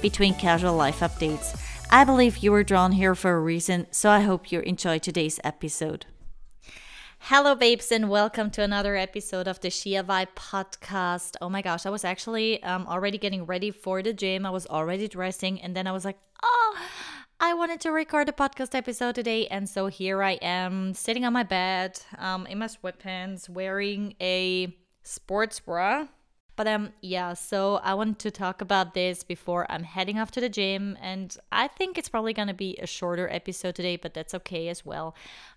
between casual life updates. I believe you were drawn here for a reason, so I hope you enjoy today's episode. Hello, babes, and welcome to another episode of the Shia Vibe podcast. Oh my gosh, I was actually um, already getting ready for the gym. I was already dressing, and then I was like, oh, I wanted to record a podcast episode today, and so here I am sitting on my bed um, in my sweatpants, wearing a sports bra but um yeah, so I want to talk about this before I'm heading off to the gym and I think it's probably going to be a shorter episode today, but that's okay as well.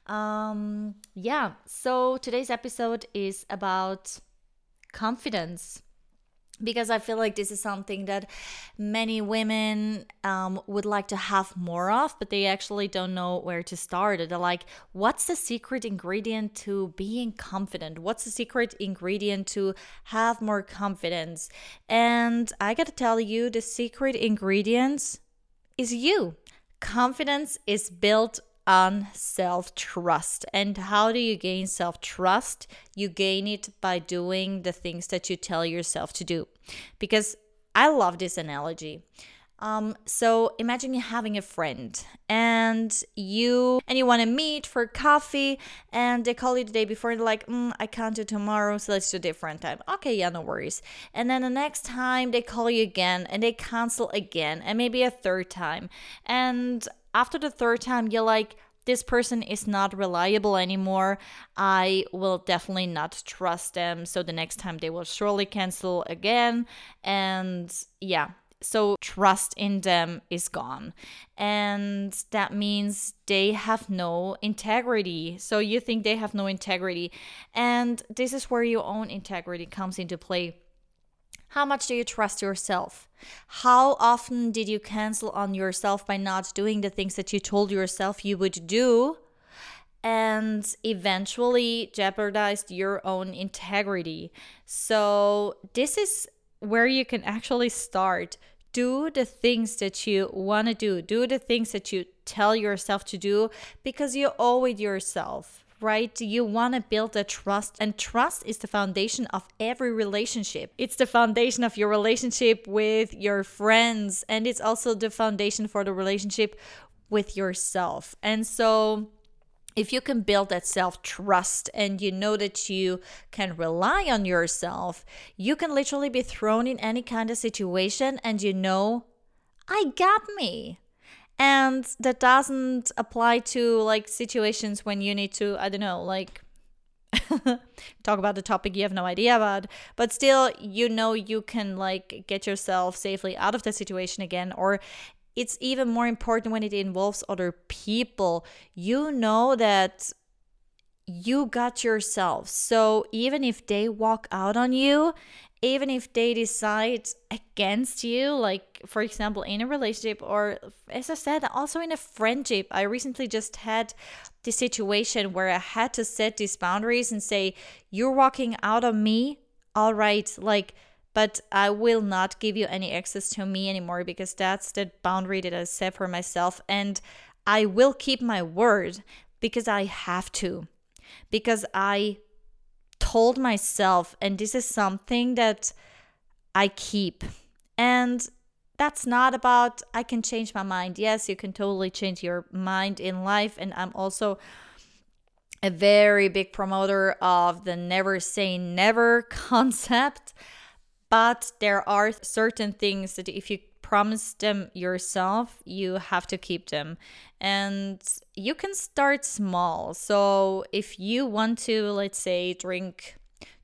Um yeah, so today's episode is about confidence because I feel like this is something that many women um, would like to have more of, but they actually don't know where to start. They're like, what's the secret ingredient to being confident? What's the secret ingredient to have more confidence? And I gotta tell you, the secret ingredients is you. Confidence is built on self trust. And how do you gain self trust? You gain it by doing the things that you tell yourself to do. Because I love this analogy. Um, so imagine you having a friend and you and you want to meet for coffee and they call you the day before and like, mm, I can't do tomorrow, so let's do a different time. Okay, yeah, no worries. And then the next time they call you again and they cancel again and maybe a third time. And after the third time, you're like, this person is not reliable anymore. I will definitely not trust them. So the next time they will surely cancel again. And yeah, so trust in them is gone. And that means they have no integrity. So you think they have no integrity. And this is where your own integrity comes into play how much do you trust yourself? How often did you cancel on yourself by not doing the things that you told yourself you would do? And eventually jeopardized your own integrity. So, this is where you can actually start. Do the things that you want to do, do the things that you tell yourself to do because you owe it yourself right? You want to build a trust, and trust is the foundation of every relationship. It's the foundation of your relationship with your friends, and it's also the foundation for the relationship with yourself. And so, if you can build that self trust and you know that you can rely on yourself, you can literally be thrown in any kind of situation and you know, I got me and that doesn't apply to like situations when you need to i don't know like talk about the topic you have no idea about but still you know you can like get yourself safely out of the situation again or it's even more important when it involves other people. You know that you got yourself. So even if they walk out on you even if they decide against you, like for example, in a relationship, or as I said, also in a friendship. I recently just had the situation where I had to set these boundaries and say, You're walking out on me, all right, like, but I will not give you any access to me anymore because that's the boundary that I set for myself. And I will keep my word because I have to, because I told myself, and this is something that I keep. And that's not about I can change my mind. Yes, you can totally change your mind in life. And I'm also a very big promoter of the never say never concept. But there are certain things that if you promise them yourself, you have to keep them. And you can start small. So if you want to, let's say, drink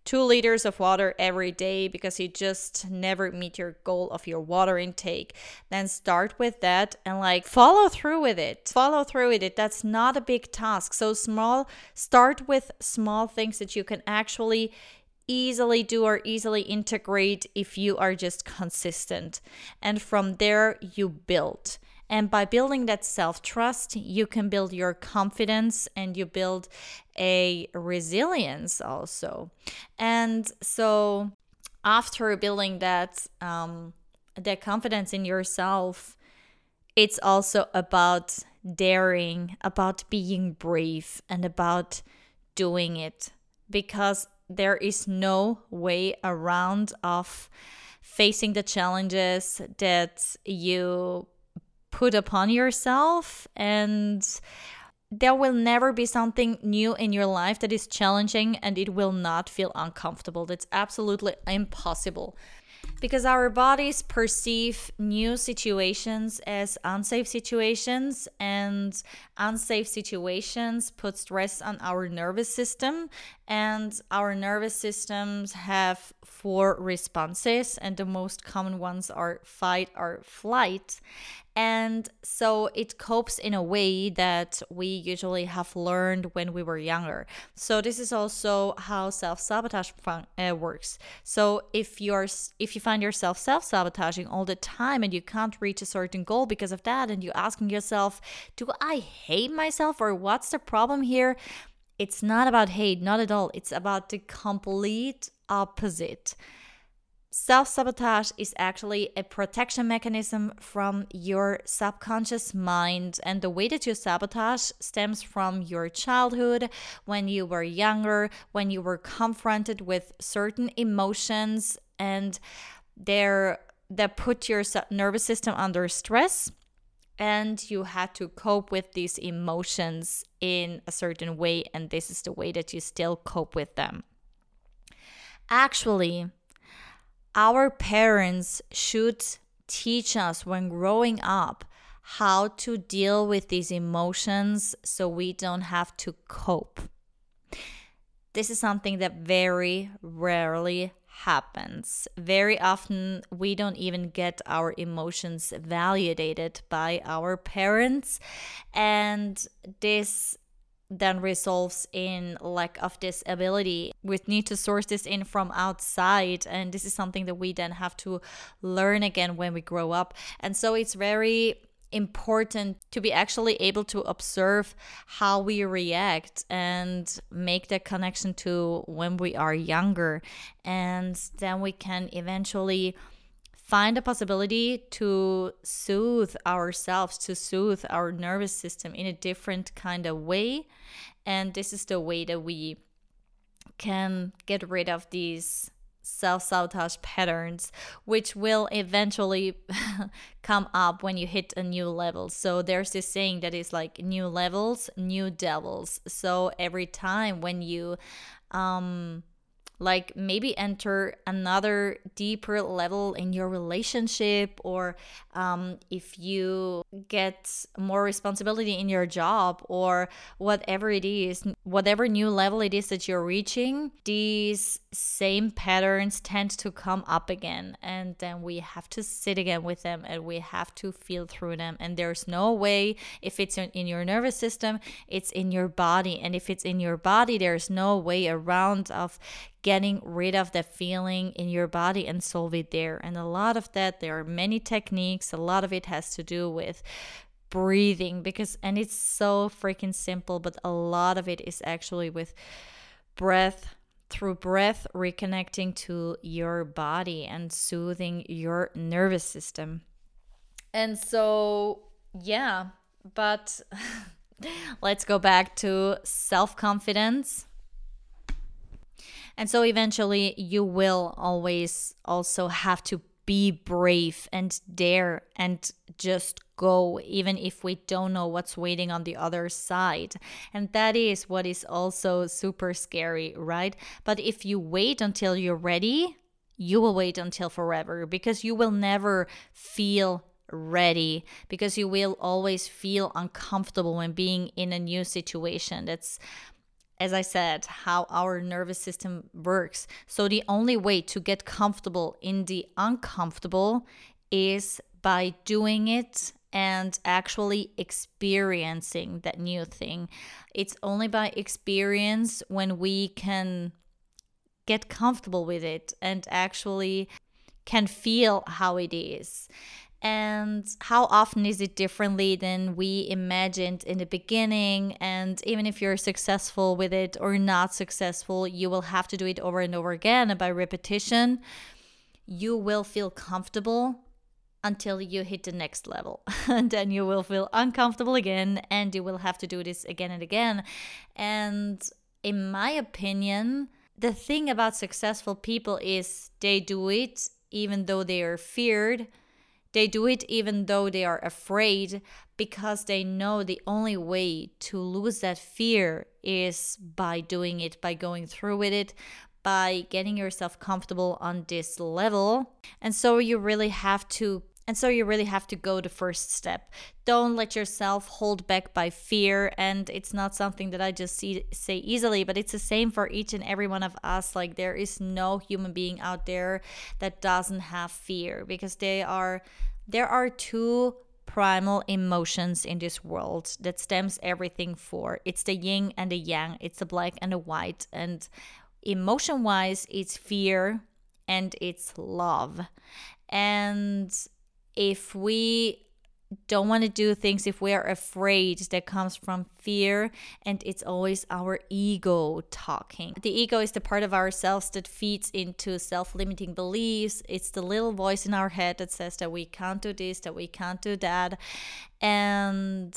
two liters of water every day because you just never meet your goal of your water intake then start with that and like follow through with it follow through with it that's not a big task so small start with small things that you can actually easily do or easily integrate if you are just consistent. And from there, you build. And by building that self trust, you can build your confidence and you build a resilience also. And so, after building that, um, that confidence in yourself, it's also about daring, about being brave, and about doing it because there is no way around of facing the challenges that you put upon yourself and there will never be something new in your life that is challenging and it will not feel uncomfortable. That's absolutely impossible because our bodies perceive new situations as unsafe situations and unsafe situations put stress on our nervous system and our nervous systems have four responses and the most common ones are fight or flight and so it copes in a way that we usually have learned when we were younger. So this is also how self-sabotage fun- uh, works. So if you're if you find yourself self-sabotaging all the time and you can't reach a certain goal because of that and you're asking yourself, do I hate myself or what's the problem here? It's not about hate, not at all. It's about the complete opposite. Self sabotage is actually a protection mechanism from your subconscious mind, and the way that you sabotage stems from your childhood, when you were younger, when you were confronted with certain emotions, and they're, that put your nervous system under stress and you had to cope with these emotions in a certain way, and this is the way that you still cope with them. Actually, our parents should teach us when growing up how to deal with these emotions so we don't have to cope. This is something that very rarely happens. Very often, we don't even get our emotions validated by our parents, and this then resolves in lack of this ability. We need to source this in from outside, and this is something that we then have to learn again when we grow up. And so it's very important to be actually able to observe how we react and make that connection to when we are younger and then we can eventually find a possibility to soothe ourselves, to soothe our nervous system in a different kind of way. And this is the way that we can get rid of these self sabotage patterns, which will eventually come up when you hit a new level. So there's this saying that is like new levels, new devils. So every time when you, um, like maybe enter another deeper level in your relationship or um, if you get more responsibility in your job or whatever it is whatever new level it is that you're reaching these same patterns tend to come up again. And then we have to sit again with them and we have to feel through them. And there's no way if it's in your nervous system it's in your body. And if it's in your body there's no way around of getting rid of the feeling in your body and solve it there. And a lot of that, there are many techniques, a lot of it has to do with breathing because, and it's so freaking simple, but a lot of it is actually with breath. Through breath, reconnecting to your body and soothing your nervous system. And so, yeah, but let's go back to self confidence and so eventually you will always also have to be brave and dare and just go, even if we don't know what's waiting on the other side. And that is what is also super scary, right? But if you wait until you're ready, you will wait until forever because you will never feel ready because you will always feel uncomfortable when being in a new situation. That's as I said, how our nervous system works. So, the only way to get comfortable in the uncomfortable is by doing it and actually experiencing that new thing. It's only by experience when we can get comfortable with it and actually can feel how it is. And how often is it differently than we imagined in the beginning? And even if you're successful with it or not successful, you will have to do it over and over again. And by repetition, you will feel comfortable until you hit the next level. and then you will feel uncomfortable again and you will have to do this again and again. And in my opinion, the thing about successful people is they do it even though they are feared. They do it even though they are afraid because they know the only way to lose that fear is by doing it, by going through with it, by getting yourself comfortable on this level. And so you really have to and so you really have to go the first step. Don't let yourself hold back by fear. And it's not something that I just see, say easily, but it's the same for each and every one of us. Like there is no human being out there that doesn't have fear because they are there are two primal emotions in this world that stems everything for. It's the yin and the yang, it's the black and the white. And emotion wise, it's fear and it's love. And if we don't want to do things if we are afraid that comes from fear and it's always our ego talking. The ego is the part of ourselves that feeds into self-limiting beliefs. It's the little voice in our head that says that we can't do this that we can't do that. And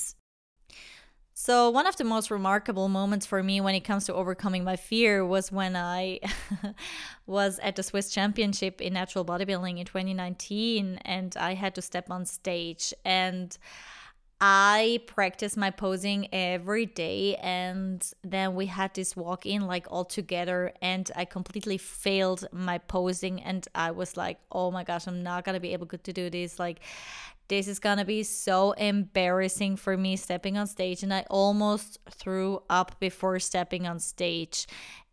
so, one of the most remarkable moments for me when it comes to overcoming my fear was when I was at the Swiss Championship in natural bodybuilding in 2019 and I had to step on stage and I practiced my posing every day and then we had this walk in like all together and I completely failed my posing and I was like, "Oh my gosh, I'm not going to be able to do this." Like this is gonna be so embarrassing for me stepping on stage. And I almost threw up before stepping on stage.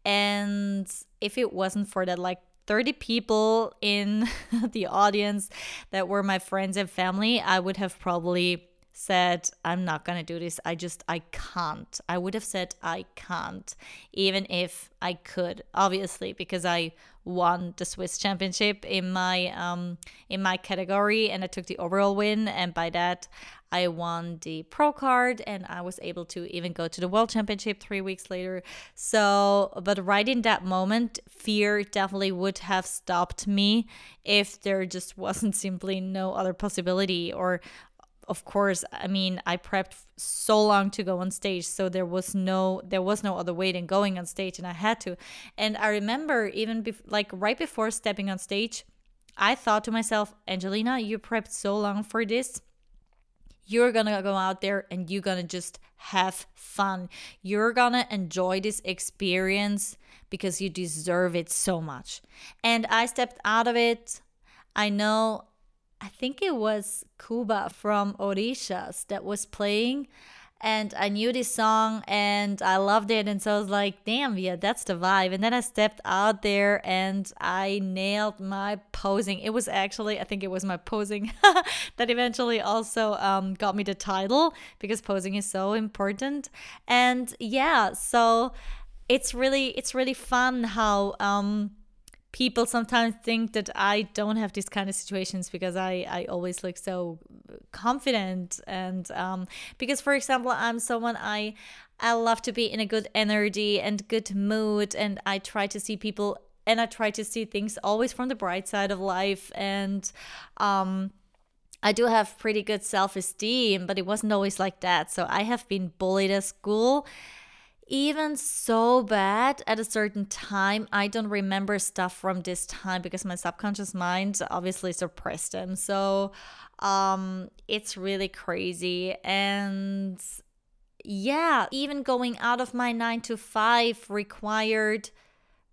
And if it wasn't for that, like 30 people in the audience that were my friends and family, I would have probably said, I'm not going to do this. I just, I can't. I would have said, I can't, even if I could, obviously, because I won the Swiss championship in my, um, in my category and I took the overall win. And by that, I won the pro card and I was able to even go to the world championship three weeks later. So, but right in that moment, fear definitely would have stopped me if there just wasn't simply no other possibility or of course i mean i prepped so long to go on stage so there was no there was no other way than going on stage and i had to. And i remember even like right before stepping on stage i thought to myself angelina you prepped so long for this. You're gonna go out there and you're gonna just have fun. You're gonna enjoy this experience because you deserve it so much. And i stepped out of it. I know I think it was Kuba from Orishas that was playing. And I knew this song and I loved it. And so I was like, damn, yeah, that's the vibe. And then I stepped out there and I nailed my posing. It was actually, I think it was my posing that eventually also um, got me the title because posing is so important. And yeah, so it's really, it's really fun how, um, people sometimes think that I don't have these kind of situations because I, I always look so confident and um, because for example I'm someone I I love to be in a good energy and good mood and I try to see people and I try to see things always from the bright side of life and um, I do have pretty good self-esteem but it wasn't always like that. So I have been bullied at school even so bad at a certain time. I don't remember stuff from this time because my subconscious mind obviously suppressed them. So um it's really crazy and yeah, even going out of my 9 to 5 required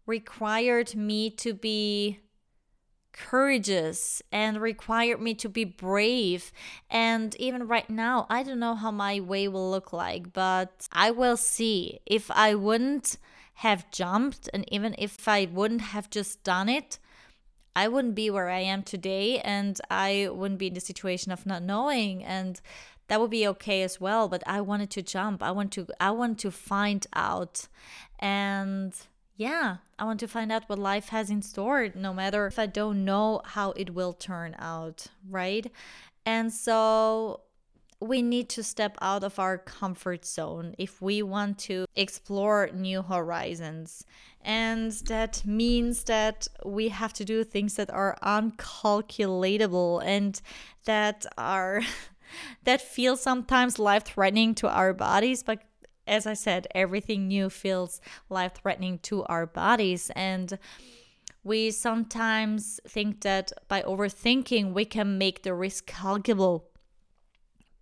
required me to be courageous and required me to be brave. And even right now, I don't know how my way will look like, but I will see. If I wouldn't have jumped, and even if I wouldn't have just done it, I wouldn't be where I am today, and I wouldn't be in the situation of not knowing. And that would be okay as well but i wanted to jump i want to i want to find out and yeah, I want to find out what life has in store, no matter if I don't know how it will turn out, right? And so we need to step out of our comfort zone if we want to explore new horizons. And that means that we have to do things that are uncalculatable and that are that feel sometimes life threatening to our bodies, but as I said, everything new feels life threatening to our bodies. And we sometimes think that by overthinking, we can make the risk calculable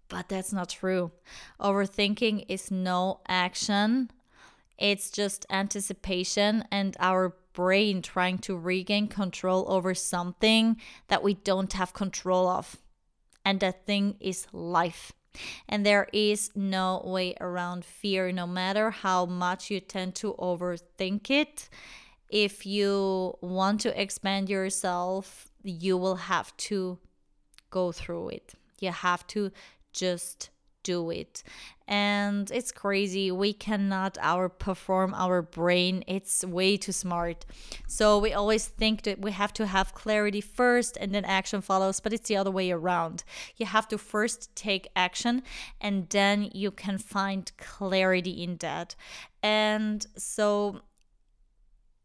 but that's not true. Overthinking is no action, it's just anticipation and our brain trying to regain control over something that we don't have control of. And that thing is life. And there is no way around fear, no matter how much you tend to overthink it. If you want to expand yourself, you will have to go through it. You have to just do it. And it's crazy. We cannot outperform our brain. It's way too smart. So we always think that we have to have clarity first and then action follows but it's the other way around. You have to first take action and then you can find clarity in that. And so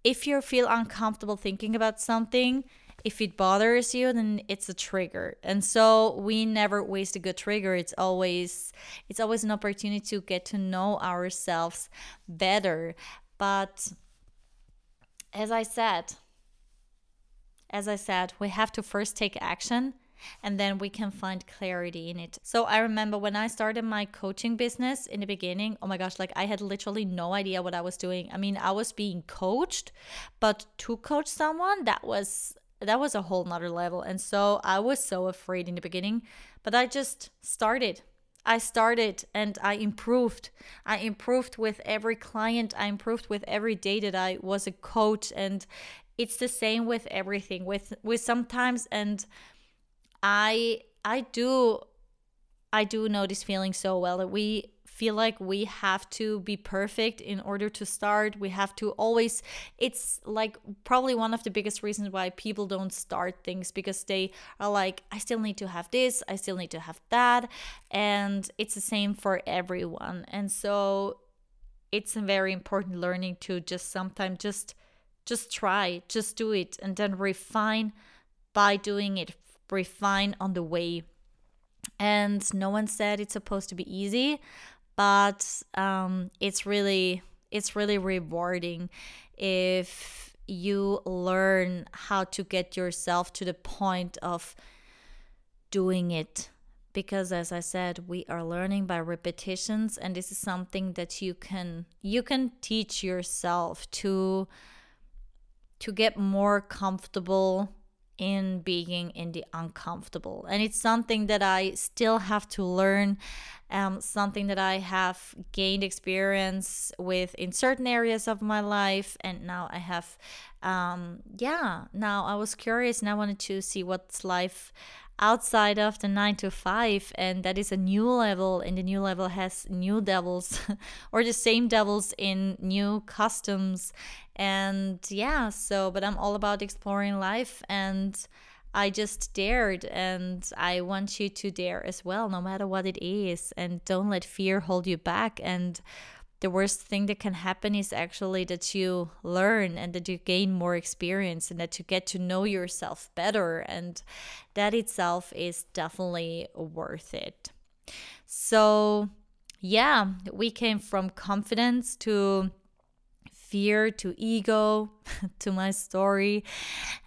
if you feel uncomfortable thinking about something if it bothers you then it's a trigger and so we never waste a good trigger it's always it's always an opportunity to get to know ourselves better but as i said as i said we have to first take action and then we can find clarity in it. So I remember when I started my coaching business in the beginning, oh my gosh, like I had literally no idea what I was doing. I mean, I was being coached, but to coach someone, that was that was a whole nother level. And so I was so afraid in the beginning, but I just started. I started and I improved. I improved with every client. I improved with every day that I was a coach. And it's the same with everything. With with sometimes and I I do I do know this feeling so well that we feel like we have to be perfect in order to start. We have to always, it's like probably one of the biggest reasons why people don't start things because they are like, I still need to have this, I still need to have that. And it's the same for everyone. And so it's a very important learning to just sometimes just just try just do it and then refine by doing it refine on the way and no one said it's supposed to be easy but um, it's really it's really rewarding if you learn how to get yourself to the point of doing it. Because as i said we are learning by repetitions and this is something that you can you can teach yourself to to get more comfortable in being in the uncomfortable. And it's something that I still have to learn, um, something that I have gained experience with in certain areas of my life. And now I have, um, yeah, now I was curious and I wanted to see what's life outside of the nine to five and that is a new level and the new level has new devils or the same devils in new customs. And yeah so but i'm all about exploring life and i just dared and i want you to dare as well no matter what it is and don't let fear hold you back and the worst thing that can happen is actually that you learn and that you gain more experience and that you get to know yourself better. And that itself is definitely worth it. So, yeah, we came from confidence to fear to ego to my story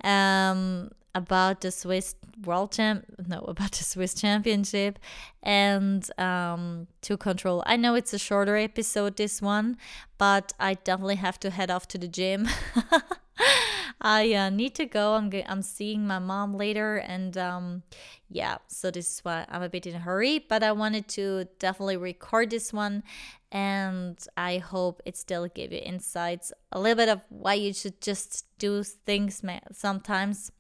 um, about the Swiss World Champ, no, about the Swiss Championship, and um, to control. I know it's a shorter episode, this one, but I definitely have to head off to the gym. I uh, need to go. I'm I'm seeing my mom later, and um, yeah, so this is why I'm a bit in a hurry. But I wanted to definitely record this one, and I hope it still give you insights, a little bit of why you should just do things sometimes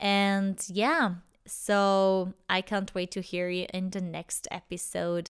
and yeah, so I can't wait to hear you in the next episode.